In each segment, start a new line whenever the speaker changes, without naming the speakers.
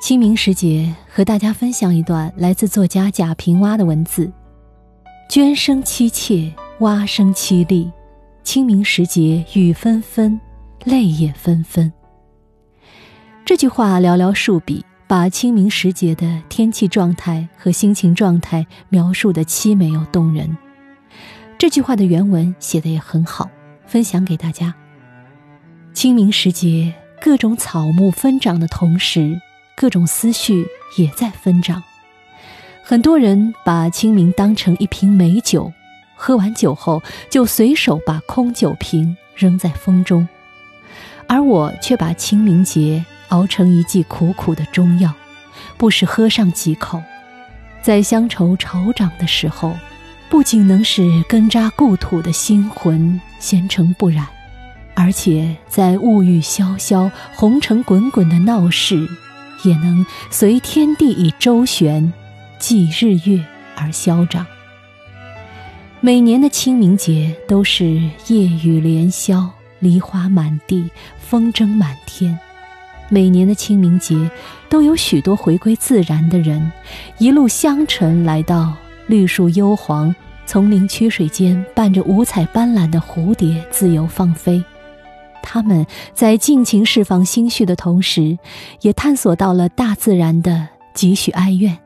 清明时节，和大家分享一段来自作家贾平凹的文字：“涓声凄切，蛙声凄厉。清明时节雨纷纷，泪也纷纷。”这句话寥寥数笔，把清明时节的天气状态和心情状态描述的凄美又动人。这句话的原文写的也很好，分享给大家。清明时节，各种草木疯长的同时。各种思绪也在纷长，很多人把清明当成一瓶美酒，喝完酒后就随手把空酒瓶扔在风中，而我却把清明节熬成一剂苦苦的中药，不时喝上几口，在乡愁潮涨的时候，不仅能使根扎故土的心魂纤尘不染，而且在物欲萧萧、红尘滚滚的闹市。也能随天地以周旋，继日月而消长。每年的清明节都是夜雨连宵，梨花满地，风筝满天。每年的清明节，都有许多回归自然的人，一路香尘来到绿树幽篁、丛林曲水间，伴着五彩斑斓的蝴蝶自由放飞。他们在尽情释放心绪的同时，也探索到了大自然的几许哀怨。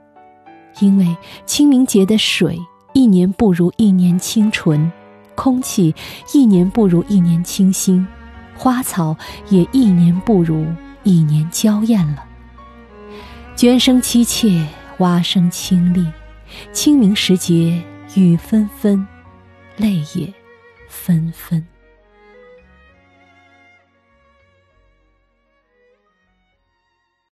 因为清明节的水一年不如一年清纯，空气一年不如一年清新，花草也一年不如一年娇艳了。涓声凄切，蛙声清丽，清明时节雨纷纷，泪也纷纷。